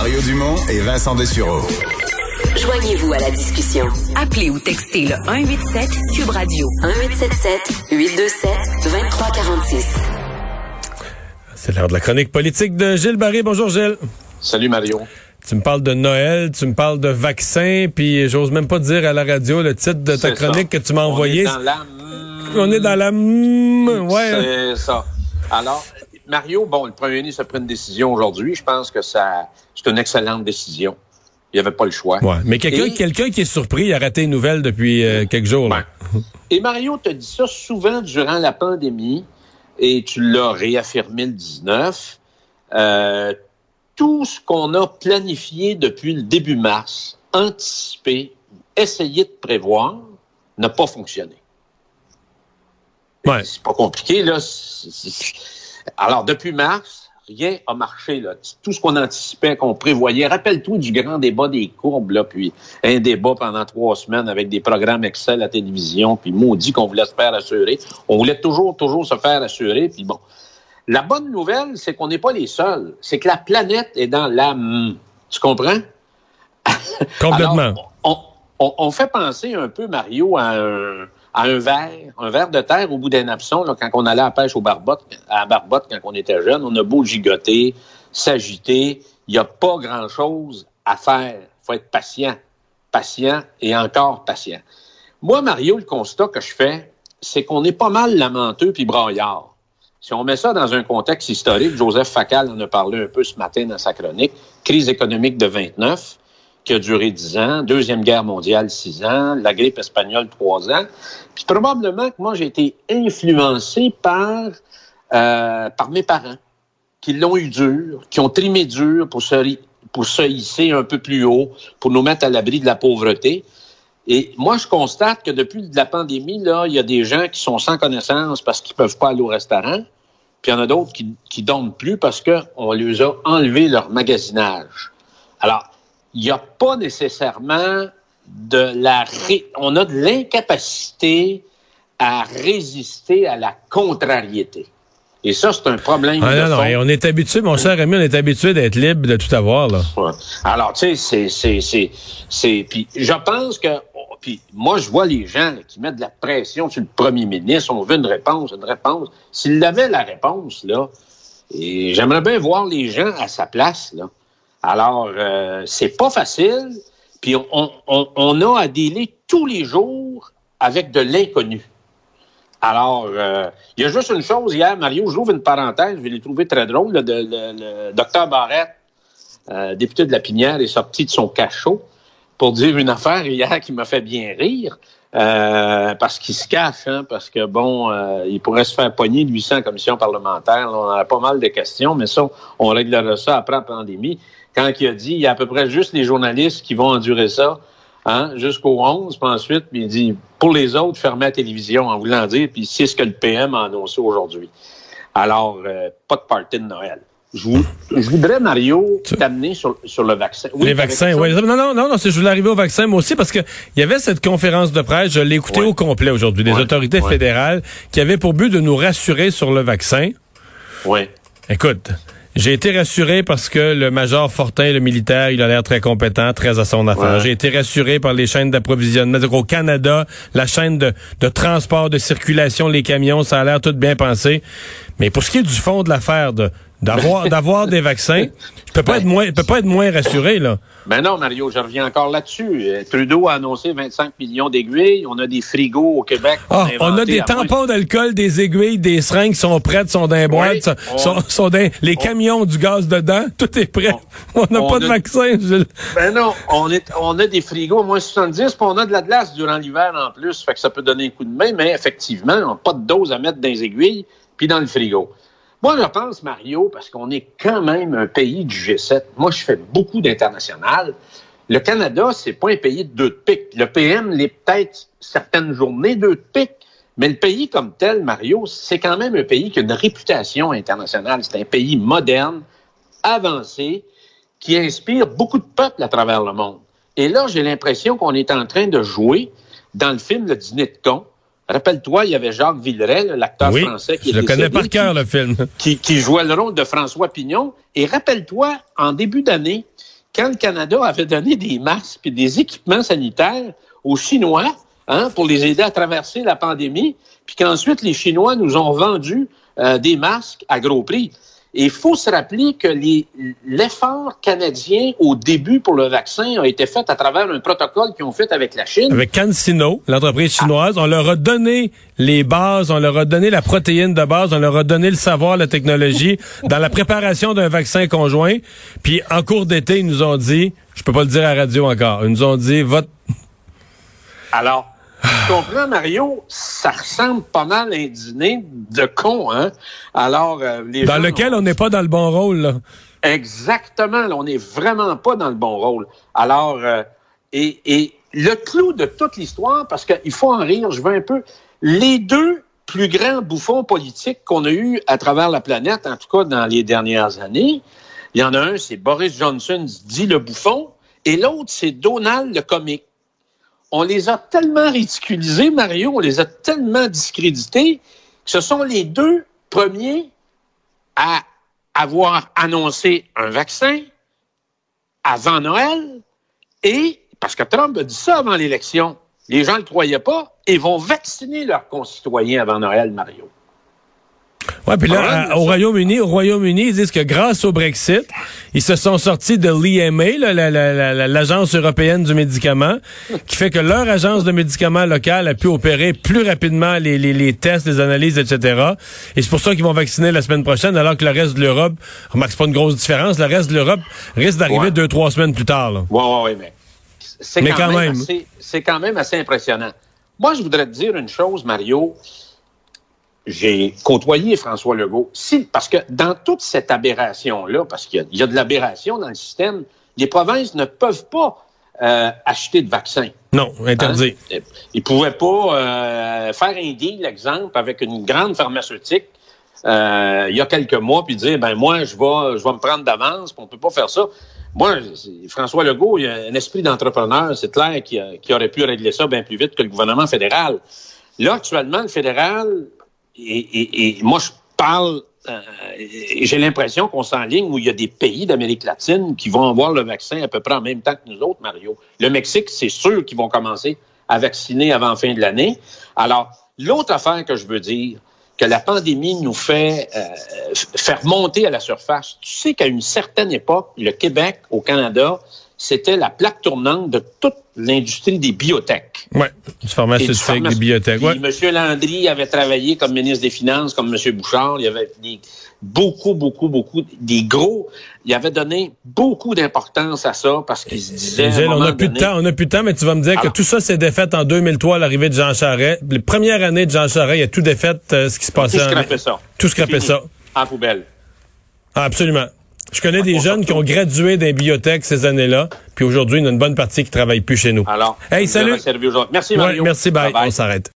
Mario Dumont et Vincent Dessureau. Joignez-vous à la discussion. Appelez ou textez le 187 Cube Radio 1877 827 2346. C'est l'heure de la chronique politique de Gilles Barré. Bonjour Gilles. Salut Mario. Tu me parles de Noël, tu me parles de vaccins, puis j'ose même pas dire à la radio le titre de ta chronique que tu m'as envoyé. On est dans la... On est dans la... Ouais. C'est ça. Alors, Mario, bon, le premier ministre a pris une décision aujourd'hui. Je pense que ça, c'est une excellente décision. Il n'y avait pas le choix. Ouais. Mais quelqu'un qui est surpris, il a raté une nouvelle depuis euh, quelques jours. Là. Et Mario te dit ça souvent durant la pandémie, et tu l'as réaffirmé le 19. Euh, tout ce qu'on a planifié depuis le début mars, anticipé, essayé de prévoir, n'a pas fonctionné. Ouais. C'est pas compliqué, là. Alors, depuis mars, rien n'a marché. Là. Tout ce qu'on anticipait, qu'on prévoyait. Rappelle-toi du grand débat des courbes, là, puis un débat pendant trois semaines avec des programmes Excel à la télévision, puis maudit qu'on voulait se faire assurer. On voulait toujours, toujours se faire assurer, puis bon. La bonne nouvelle, c'est qu'on n'est pas les seuls. C'est que la planète est dans la... Tu comprends? Complètement. Alors, on, on, on, fait penser un peu, Mario, à un, à un verre, un verre de terre au bout d'un abson, là, quand on allait à pêche au barbotte, à barbotte quand on était jeune. On a beau gigoter, s'agiter, il n'y a pas grand-chose à faire. Il faut être patient, patient et encore patient. Moi, Mario, le constat que je fais, c'est qu'on est pas mal lamenteux puis braillard. Si on met ça dans un contexte historique, Joseph Facal en a parlé un peu ce matin dans sa chronique, crise économique de 29, qui a duré 10 ans, Deuxième Guerre mondiale, 6 ans, la grippe espagnole, 3 ans. Probablement que moi, j'ai été influencé par, euh, par mes parents, qui l'ont eu dur, qui ont trimé dur pour se, hisser un peu plus haut, pour nous mettre à l'abri de la pauvreté. Et moi, je constate que depuis la pandémie, il y a des gens qui sont sans connaissance parce qu'ils peuvent pas aller au restaurant. Puis il y en a d'autres qui, qui dorment plus parce qu'on leur a enlevé leur magasinage. Alors, il n'y a pas nécessairement de la... Ré... On a de l'incapacité à résister à la contrariété. Et ça, c'est un problème. Ah, non, non, et on est habitué, mon cher ami, on est habitué d'être libre de tout avoir, là. Ouais. Alors, tu sais, c'est, puis je pense que, puis moi, je vois les gens là, qui mettent de la pression sur le premier ministre. On veut une réponse, une réponse. S'il avait la réponse, là, et j'aimerais bien voir les gens à sa place, là. Alors, euh, c'est pas facile. Puis on, on, on a à dealer tous les jours avec de l'inconnu. Alors, euh, il y a juste une chose hier, Mario, j'ouvre une parenthèse, je vais les trouver très drôle. Le, le, docteur Barrette, euh, député de la Pinière, est sorti de son cachot pour dire une affaire hier qui m'a fait bien rire. Euh, parce qu'il se cache, hein, parce que bon, euh, il pourrait se faire pogner 800 commissions parlementaires. Là, on a pas mal de questions, mais ça, on réglera ça après la pandémie. Quand il a dit, il y a à peu près juste les journalistes qui vont endurer ça, hein, jusqu'au 11, puis ensuite, puis il dit, pour les autres, fermer la télévision, en voulant dire, puis c'est ce que le PM a annoncé aujourd'hui. Alors, euh, pas de party de Noël. Je, vous, je voudrais, Mario, t'amener sur, sur le vaccin. Oui, les vaccins, oui. Non, non, non, non, je voulais arriver au vaccin, moi aussi, parce que il y avait cette conférence de presse, je l'ai écoutée Ouais. au complet aujourd'hui, des Ouais. autorités Ouais. fédérales qui avaient pour but de nous rassurer sur le vaccin. Oui. Écoute, j'ai été rassuré parce que le major Fortin, le militaire, il a l'air très compétent, très à son affaire. Ouais. J'ai été rassuré par les chaînes d'approvisionnement. Au Canada, la chaîne de, de transport, de circulation, les camions, ça a l'air tout bien pensé. Mais pour ce qui est du fond de l'affaire, de d'avoir d'avoir des vaccins, je peux pas Ben, être moins, je peux pas être moins rassuré là. Ben non, Mario, je reviens encore là-dessus. Euh, Trudeau a annoncé 25 millions d'aiguilles. On a des frigos au Québec. Ah, on a des tampons d'alcool, des aiguilles, des seringues sont prêtes, sont dans les boîtes, sont, on- sont, sont dans les camions du gaz dedans, tout est prêt. On n'a pas de vaccin. je- Ben non, on, est, on a des frigos à moins 70, puis on a de la glace durant l'hiver en plus. Fait que ça peut donner un coup de main, mais effectivement, on n'a pas de dose à mettre dans les aiguilles puis dans le frigo. Moi, je pense, Mario, parce qu'on est quand même un pays du G7. Moi, je fais beaucoup d'international. Le Canada, c'est pas un pays de deux de pique. Le PM l'est peut-être certaines journées deux de pique, mais le pays comme tel, Mario, c'est quand même un pays qui a une réputation internationale. C'est un pays moderne, avancé, qui inspire beaucoup de peuples à travers le monde. Et là, j'ai l'impression qu'on est en train de jouer dans le film Le Dîner de con. Rappelle-toi, il y avait Jacques Villeray, l'acteur français qui je le connais par cœur, le film. Qui, qui jouait le rôle de François Pignon. Et rappelle-toi, en début d'année, quand le Canada avait donné des masques et des équipements sanitaires aux Chinois hein, pour les aider à traverser la pandémie, puis qu'ensuite les Chinois nous ont vendu euh, des masques à gros prix. Et il faut se rappeler que l'effort canadien au début pour le vaccin a été fait à travers un protocole qu'ils ont fait avec la Chine. Avec CanSino, l'entreprise chinoise. On leur a donné les bases, on leur a donné la protéine de base, on leur a donné le savoir, la technologie dans la préparation d'un vaccin conjoint. Puis en cours d'été, ils nous ont dit, je peux pas le dire à la radio encore, ils nous ont dit, votre... Alors, tu comprends, Mario? Ça ressemble pas mal à un dîner de con, hein? Alors, euh, les Dans lequel on n'est pas dans le bon rôle, là. Exactement, là, on n'est vraiment pas dans le bon rôle. Alors, euh, et, et le clou de toute l'histoire, parce qu'il faut en rire, je veux un peu, les deux plus grands bouffons politiques qu'on a eus à travers la planète, en tout cas dans les dernières années, il y en a un, c'est Boris Johnson, dit le bouffon, et l'autre, c'est Donald le comique on les a tellement ridiculisés, Mario, on les a tellement discrédités, que ce sont les deux premiers à avoir annoncé un vaccin avant Noël et, parce que Trump a dit ça avant l'élection, les gens ne le croyaient pas, et vont vacciner leurs concitoyens avant Noël, Mario. Ouais, puis là, ah, au Royaume-Uni, au Royaume-Uni, ils disent que grâce au Brexit, ils se sont sortis de l'EMA, l'agence européenne du médicament, qui fait que leur agence de médicaments locale a pu opérer plus rapidement les, les, les tests, les analyses, etc. Et c'est pour ça qu'ils vont vacciner la semaine prochaine, alors que le reste de l'Europe, remarque, c'est pas une grosse différence, le reste de l'Europe risque d'arriver deux, trois semaines plus tard. Là. Ouais, ouais, ouais, mais c'est quand, même, c'est quand même assez impressionnant. Moi, je voudrais te dire une chose, Mario j'ai côtoyé François Legault. Si, parce que dans toute cette aberration-là, parce qu'il y, a de l'aberration dans le système, les provinces ne peuvent pas euh, acheter de vaccins. Non, interdit. Hein? Ils pouvaient pas euh, faire un deal, exemple, avec une grande pharmaceutique euh, il y a quelques mois, puis dire, ben moi, je vais, je vais me prendre d'avance, on peut pas faire ça. Moi, François Legault, il a un esprit d'entrepreneur, c'est clair qu'il aurait pu régler ça bien plus vite que le gouvernement fédéral. Là, actuellement, le fédéral et, moi, je parle, euh, j'ai l'impression qu'on s'enligne où il y a des pays d'Amérique latine qui vont avoir le vaccin à peu près en même temps que nous autres, Mario. Le Mexique, c'est sûr qu'ils vont commencer à vacciner avant fin de l'année. Alors, l'autre affaire que je veux dire, que la pandémie nous fait euh, faire monter à la surface. Tu sais qu'à une certaine époque, le Québec, au Canada, c'était la plaque tournante de toute l'industrie des biotech. Oui, du pharmaceutique, des biotech. Ouais. M. Landry avait travaillé comme ministre des Finances, comme M. Bouchard. Il y avait des, beaucoup, beaucoup, beaucoup, des gros. Il avait donné beaucoup d'importance à ça parce qu'il se disait. on n'a plus de temps, on n'a plus de temps, mais tu vas me dire que tout ça s'est défait en 2003 à l'arrivée de Jean Charest. Les premières années de Jean Charest, il a tout défait euh, ce qui se passait. Tout scrapé ça. Tout ça. En poubelle. Ah, absolument. Je connais des jeunes qui ont gradué des bibliothèques ces années-là, puis aujourd'hui, il y a une bonne partie qui travaille plus chez nous. Alors, hey, salut. Merci, Mario. merci, bye. On s'arrête.